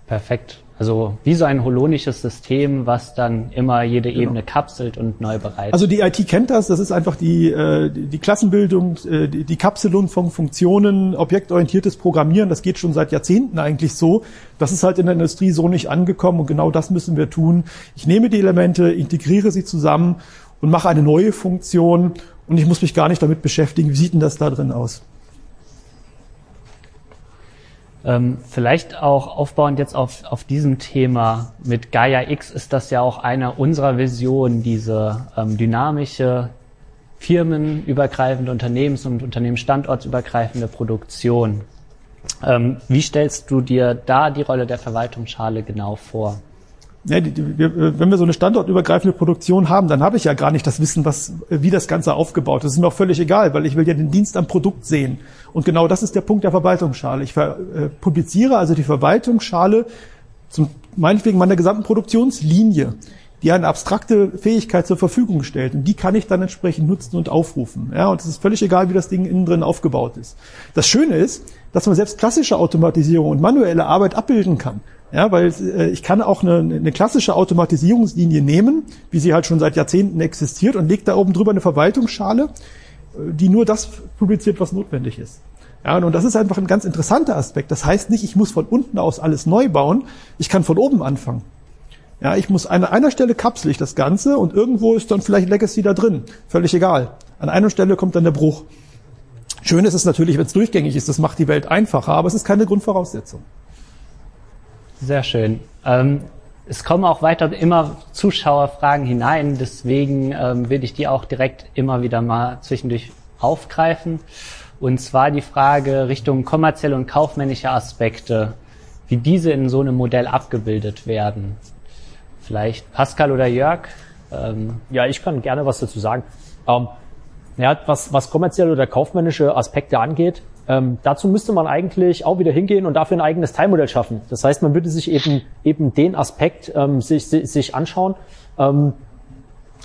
Perfekt. Also wie so ein holonisches System, was dann immer jede genau. Ebene kapselt und neu bereitet. Also die IT kennt das, das ist einfach die, äh, die Klassenbildung, äh, die, die Kapselung von Funktionen, objektorientiertes Programmieren, das geht schon seit Jahrzehnten eigentlich so. Das ist halt in der Industrie so nicht angekommen und genau das müssen wir tun. Ich nehme die Elemente, integriere sie zusammen und mache eine neue Funktion und ich muss mich gar nicht damit beschäftigen, wie sieht denn das da drin aus. Ähm, vielleicht auch aufbauend jetzt auf, auf diesem Thema mit Gaia X ist das ja auch eine unserer Visionen, diese ähm, dynamische, firmenübergreifende, Unternehmens- und Unternehmensstandortsübergreifende Produktion. Ähm, wie stellst du dir da die Rolle der Verwaltungsschale genau vor? Ja, die, die, wir, wenn wir so eine standortübergreifende Produktion haben, dann habe ich ja gar nicht das Wissen, was, wie das Ganze aufgebaut ist. Das ist mir auch völlig egal, weil ich will ja den Dienst am Produkt sehen. Und genau das ist der Punkt der Verwaltungsschale. Ich ver, äh, publiziere also die Verwaltungsschale zum, meinetwegen meiner gesamten Produktionslinie, die eine abstrakte Fähigkeit zur Verfügung stellt. Und die kann ich dann entsprechend nutzen und aufrufen. Ja, und es ist völlig egal, wie das Ding innen drin aufgebaut ist. Das Schöne ist, dass man selbst klassische Automatisierung und manuelle Arbeit abbilden kann. Ja, weil äh, ich kann auch eine, eine klassische Automatisierungslinie nehmen, wie sie halt schon seit Jahrzehnten existiert, und lege da oben drüber eine Verwaltungsschale, äh, die nur das publiziert, was notwendig ist. Ja, und das ist einfach ein ganz interessanter Aspekt. Das heißt nicht, ich muss von unten aus alles neu bauen, ich kann von oben anfangen. Ja, ich muss an einer Stelle kapsel ich das Ganze und irgendwo ist dann vielleicht Legacy da drin. Völlig egal. An einer Stelle kommt dann der Bruch. Schön ist es natürlich, wenn es durchgängig ist. Das macht die Welt einfacher, aber es ist keine Grundvoraussetzung. Sehr schön. Ähm, es kommen auch weiter immer Zuschauerfragen hinein, deswegen ähm, will ich die auch direkt immer wieder mal zwischendurch aufgreifen. Und zwar die Frage Richtung kommerzielle und kaufmännische Aspekte, wie diese in so einem Modell abgebildet werden. Vielleicht Pascal oder Jörg? Ähm ja, ich kann gerne was dazu sagen. Ähm, ja, was, was kommerzielle oder kaufmännische Aspekte angeht, ähm, dazu müsste man eigentlich auch wieder hingehen und dafür ein eigenes Teilmodell schaffen. Das heißt, man würde sich eben eben den Aspekt ähm, sich, sich, anschauen, ähm,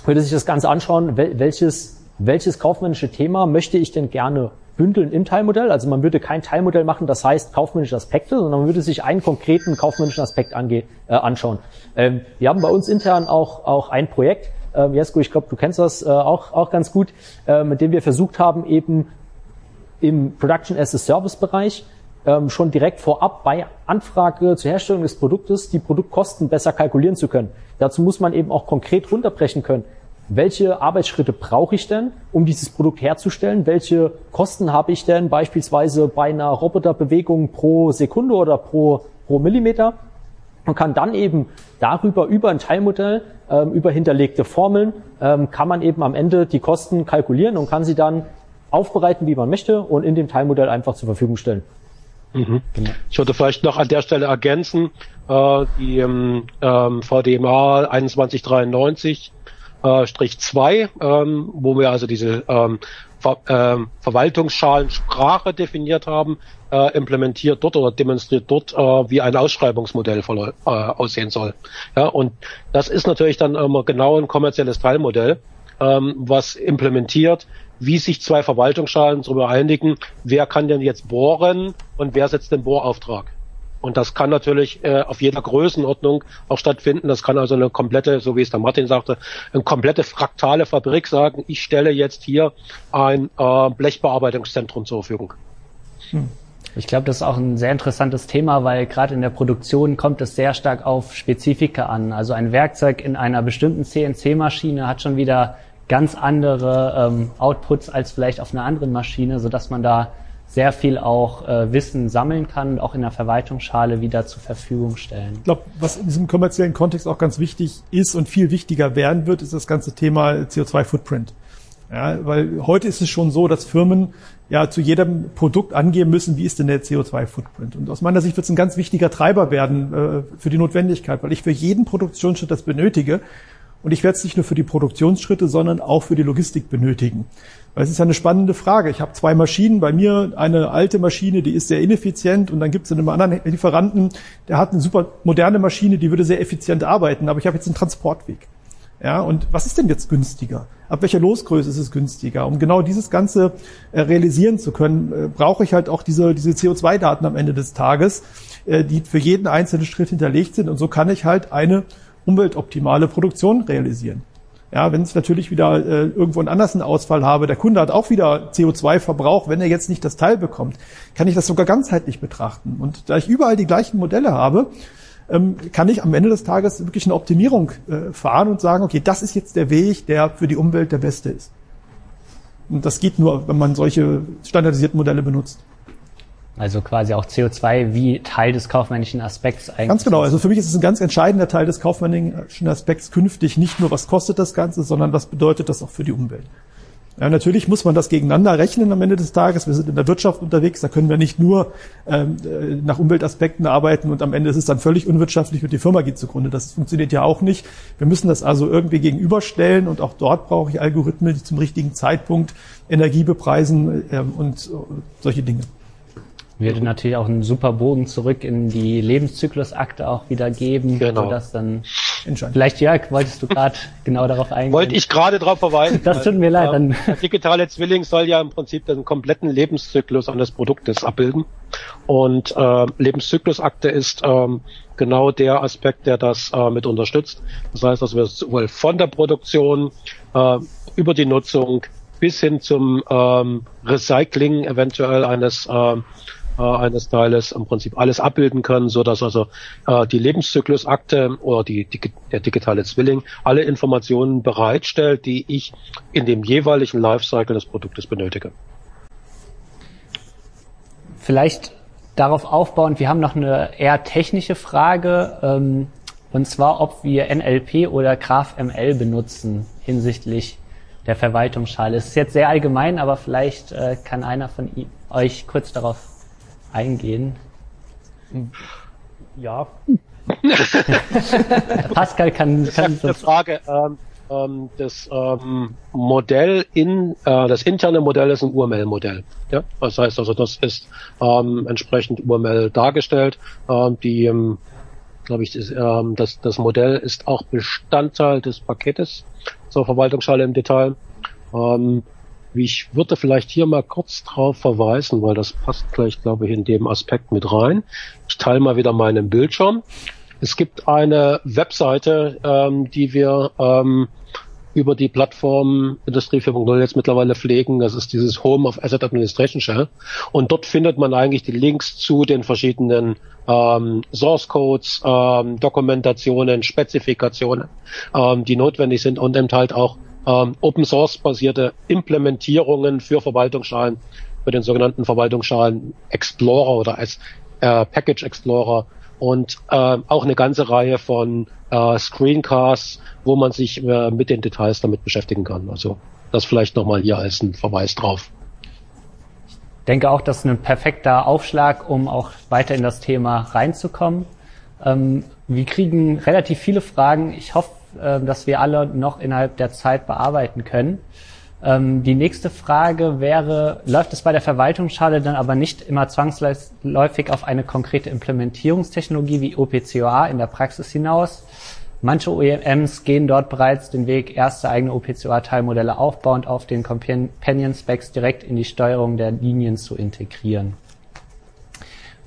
würde sich das Ganze anschauen, wel, welches welches kaufmännische Thema möchte ich denn gerne bündeln im Teilmodell. Also man würde kein Teilmodell machen, das heißt kaufmännische Aspekte, sondern man würde sich einen konkreten kaufmännischen Aspekt ange, äh, anschauen. Ähm, wir haben bei uns intern auch, auch ein Projekt, äh, Jesko, ich glaube, du kennst das äh, auch, auch ganz gut, äh, mit dem wir versucht haben, eben im Production as a Service Bereich ähm, schon direkt vorab bei Anfrage zur Herstellung des Produktes die Produktkosten besser kalkulieren zu können. Dazu muss man eben auch konkret runterbrechen können welche Arbeitsschritte brauche ich denn, um dieses Produkt herzustellen? Welche Kosten habe ich denn beispielsweise bei einer Roboterbewegung pro Sekunde oder pro, pro Millimeter? Und kann dann eben darüber, über ein Teilmodell, ähm, über hinterlegte Formeln, ähm, kann man eben am Ende die Kosten kalkulieren und kann sie dann aufbereiten, wie man möchte und in dem Teilmodell einfach zur Verfügung stellen. Mhm. Genau. Ich würde vielleicht noch an der Stelle ergänzen, äh, die ähm, VDMA 2193 äh, Strich 2, ähm, wo wir also diese ähm, Ver ähm, Verwaltungsschalensprache definiert haben, äh, implementiert dort oder demonstriert dort, äh, wie ein Ausschreibungsmodell voll, äh, aussehen soll. Ja, und das ist natürlich dann immer genau ein kommerzielles Teilmodell, ähm, was implementiert, wie sich zwei Verwaltungsschalen darüber einigen, wer kann denn jetzt bohren und wer setzt den Bohrauftrag. Und das kann natürlich äh, auf jeder Größenordnung auch stattfinden. Das kann also eine komplette, so wie es der Martin sagte, eine komplette fraktale Fabrik sagen, ich stelle jetzt hier ein äh, Blechbearbeitungszentrum zur Verfügung. Hm. Ich glaube, das ist auch ein sehr interessantes Thema, weil gerade in der Produktion kommt es sehr stark auf Spezifika an. Also ein Werkzeug in einer bestimmten CNC-Maschine hat schon wieder ganz andere ähm, Outputs als vielleicht auf einer anderen Maschine, sodass man da sehr viel auch äh, Wissen sammeln kann und auch in der Verwaltungsschale wieder zur Verfügung stellen. Ich glaube, was in diesem kommerziellen Kontext auch ganz wichtig ist und viel wichtiger werden wird, ist das ganze Thema CO2-Footprint. Ja, weil heute ist es schon so, dass Firmen ja zu jedem Produkt angeben müssen, wie ist denn der CO2-Footprint. Und aus meiner Sicht wird es ein ganz wichtiger Treiber werden äh, für die Notwendigkeit, weil ich für jeden Produktionsschritt das benötige. Und ich werde es nicht nur für die Produktionsschritte, sondern auch für die Logistik benötigen. Weil es ist ja eine spannende Frage. Ich habe zwei Maschinen. Bei mir eine alte Maschine, die ist sehr ineffizient und dann gibt es einen anderen Lieferanten, der hat eine super moderne Maschine, die würde sehr effizient arbeiten, aber ich habe jetzt einen Transportweg. Ja, und was ist denn jetzt günstiger? Ab welcher Losgröße ist es günstiger? Um genau dieses Ganze äh, realisieren zu können, äh, brauche ich halt auch diese, diese CO2-Daten am Ende des Tages, äh, die für jeden einzelnen Schritt hinterlegt sind. Und so kann ich halt eine umweltoptimale Produktion realisieren. Ja, wenn es natürlich wieder äh, irgendwo einen anderen Ausfall habe, der Kunde hat auch wieder CO2-Verbrauch, wenn er jetzt nicht das Teil bekommt, kann ich das sogar ganzheitlich betrachten. Und da ich überall die gleichen Modelle habe, ähm, kann ich am Ende des Tages wirklich eine Optimierung äh, fahren und sagen, okay, das ist jetzt der Weg, der für die Umwelt der beste ist. Und das geht nur, wenn man solche standardisierten Modelle benutzt. Also quasi auch CO2 wie Teil des kaufmännischen Aspekts eigentlich. Ganz genau. Also für mich ist es ein ganz entscheidender Teil des kaufmännischen Aspekts künftig nicht nur, was kostet das Ganze, sondern was bedeutet das auch für die Umwelt. Ja, natürlich muss man das gegeneinander rechnen am Ende des Tages. Wir sind in der Wirtschaft unterwegs, da können wir nicht nur ähm, äh, nach Umweltaspekten arbeiten und am Ende ist es dann völlig unwirtschaftlich und die Firma geht zugrunde. Das funktioniert ja auch nicht. Wir müssen das also irgendwie gegenüberstellen und auch dort brauche ich Algorithmen, die zum richtigen Zeitpunkt Energie bepreisen äh, und äh, solche Dinge. Würde natürlich auch einen super Bogen zurück in die Lebenszyklusakte auch wieder geben, genau. sodass dann vielleicht Jörg, wolltest du gerade genau darauf eingehen? Wollte ich gerade darauf verweisen. Das tut mir leid. Dann. Der digitale Zwilling soll ja im Prinzip den kompletten Lebenszyklus eines Produktes abbilden und äh, Lebenszyklusakte ist ähm, genau der Aspekt, der das äh, mit unterstützt. Das heißt, dass wir sowohl von der Produktion äh, über die Nutzung bis hin zum ähm, Recycling eventuell eines ähm, äh, eines Teiles im Prinzip alles abbilden können, so dass also äh, die Lebenszyklusakte oder die, die, der digitale Zwilling alle Informationen bereitstellt, die ich in dem jeweiligen Lifecycle des Produktes benötige. vielleicht darauf aufbauend, wir haben noch eine eher technische Frage, ähm, und zwar, ob wir NLP oder GraphML benutzen hinsichtlich der Verwaltungsschale. Es ist jetzt sehr allgemein, aber vielleicht äh, kann einer von euch kurz darauf eingehen. Ja. Pascal kann, kann eine Frage. Ähm, ähm, das ähm, Modell in äh, das interne Modell ist ein UML-Modell. Ja, das heißt also, das ist ähm, entsprechend UML dargestellt. Ähm, die, ähm, glaube ich, das, ähm, das, das Modell ist auch Bestandteil des Paketes zur Verwaltungsschale im Detail. Ähm, ich würde vielleicht hier mal kurz drauf verweisen, weil das passt gleich, glaube ich, in dem Aspekt mit rein. Ich teile mal wieder meinen Bildschirm. Es gibt eine Webseite, ähm, die wir ähm, über die Plattform Industrie 4.0 jetzt mittlerweile pflegen. Das ist dieses Home of Asset Administration Shell. Und dort findet man eigentlich die Links zu den verschiedenen ähm, Source Codes, ähm, Dokumentationen, Spezifikationen, ähm, die notwendig sind und eben halt auch ähm, Open Source basierte Implementierungen für Verwaltungsschalen, für den sogenannten Verwaltungsschalen Explorer oder als äh, Package Explorer und äh, auch eine ganze Reihe von äh, Screencasts, wo man sich äh, mit den Details damit beschäftigen kann. Also das vielleicht nochmal hier als ein Verweis drauf. Ich denke auch, das ist ein perfekter Aufschlag, um auch weiter in das Thema reinzukommen. Ähm, wir kriegen relativ viele Fragen. Ich hoffe, äh, dass wir alle noch innerhalb der Zeit bearbeiten können. Ähm, die nächste Frage wäre, läuft es bei der Verwaltungsschale dann aber nicht immer zwangsläufig auf eine konkrete Implementierungstechnologie wie OPCOA in der Praxis hinaus? Manche OEMs gehen dort bereits den Weg, erste eigene OPCOA-Teilmodelle aufbauend auf den Companion-Specs direkt in die Steuerung der Linien zu integrieren.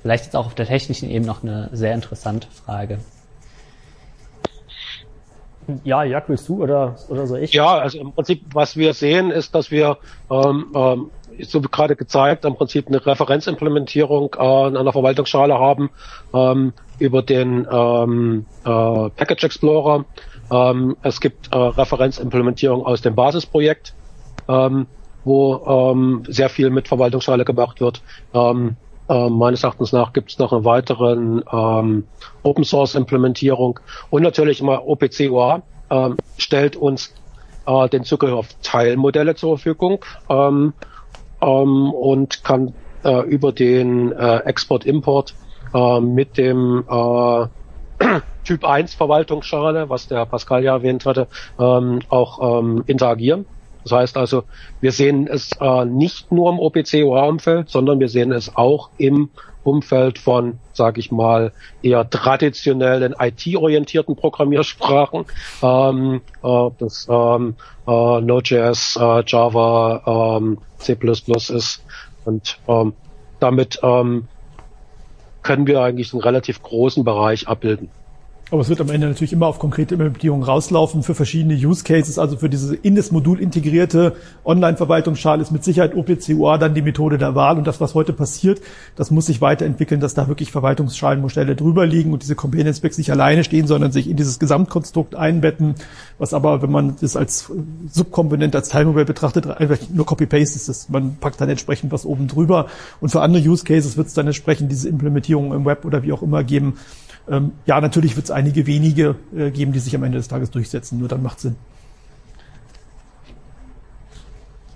Vielleicht ist auch auf der technischen Ebene noch eine sehr interessante Frage. Ja, Jörg, willst du oder, oder soll ich? Ja, also im Prinzip, was wir sehen, ist, dass wir, ähm, ähm, so wie gerade gezeigt, im Prinzip eine Referenzimplementierung äh, in einer Verwaltungsschale haben ähm, über den ähm, äh, Package Explorer. Ähm, es gibt äh, Referenzimplementierung aus dem Basisprojekt, ähm, wo ähm, sehr viel mit Verwaltungsschale gemacht wird. Ähm, äh, meines Erachtens nach gibt es noch eine weiteren ähm, Open Source Implementierung und natürlich immer OPC OA äh, stellt uns äh, den Zugriff auf Teilmodelle zur Verfügung ähm, ähm, und kann äh, über den äh, Export-Import äh, mit dem äh, Typ 1 Verwaltungsschale, was der Pascal ja erwähnt hatte, ähm, auch ähm, interagieren. Das heißt also, wir sehen es äh, nicht nur im OPC-OA-Umfeld, sondern wir sehen es auch im Umfeld von, sage ich mal, eher traditionellen IT-orientierten Programmiersprachen, ähm, äh, das ähm, äh, Node.js, äh, Java, ähm, C++ ist und ähm, damit ähm, können wir eigentlich einen relativ großen Bereich abbilden. Aber es wird am Ende natürlich immer auf konkrete Implementierung rauslaufen für verschiedene Use Cases. Also für diese in das Modul integrierte Online-Verwaltungsschale ist mit Sicherheit OPCUA dann die Methode der Wahl. Und das, was heute passiert, das muss sich weiterentwickeln, dass da wirklich Verwaltungsschalenmodelle drüber liegen und diese Companion Specs nicht alleine stehen, sondern sich in dieses Gesamtkonstrukt einbetten. Was aber, wenn man das als Subkomponent, als Teilmodell betrachtet, einfach nur Copy-Paste ist. Das, man packt dann entsprechend was oben drüber. Und für andere Use Cases wird es dann entsprechend diese Implementierung im Web oder wie auch immer geben ähm, ja, natürlich wird es einige wenige äh, geben, die sich am Ende des Tages durchsetzen. Nur dann macht Sinn.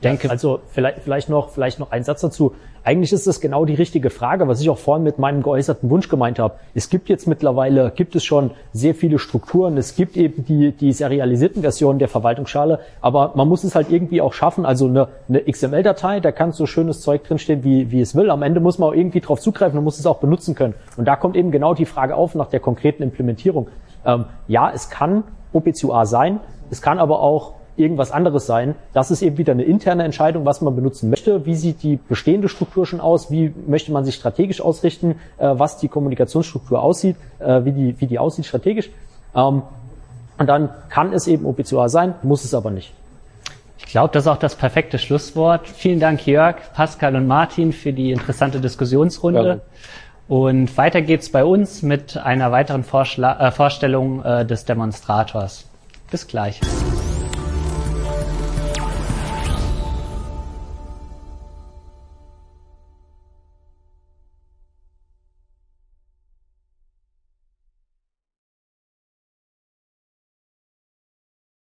Denke. Also vielleicht, vielleicht noch, vielleicht noch ein Satz dazu. Eigentlich ist das genau die richtige Frage, was ich auch vorhin mit meinem geäußerten Wunsch gemeint habe. Es gibt jetzt mittlerweile, gibt es schon sehr viele Strukturen. Es gibt eben die, die serialisierten Versionen der Verwaltungsschale, aber man muss es halt irgendwie auch schaffen. Also eine, eine XML-Datei, da kann so schönes Zeug drinstehen, wie, wie es will. Am Ende muss man auch irgendwie drauf zugreifen und muss es auch benutzen können. Und da kommt eben genau die Frage auf nach der konkreten Implementierung. Ähm, ja, es kann OPC-UA sein, es kann aber auch irgendwas anderes sein. Das ist eben wieder eine interne Entscheidung, was man benutzen möchte. Wie sieht die bestehende Struktur schon aus? Wie möchte man sich strategisch ausrichten? Äh, was die Kommunikationsstruktur aussieht? Äh, wie, die, wie die aussieht strategisch? Ähm, und dann kann es eben OPCOA sein, muss es aber nicht. Ich glaube, das ist auch das perfekte Schlusswort. Vielen Dank, Jörg, Pascal und Martin, für die interessante Diskussionsrunde. Ja. Und weiter geht's bei uns mit einer weiteren Vorschla äh, Vorstellung äh, des Demonstrators. Bis gleich.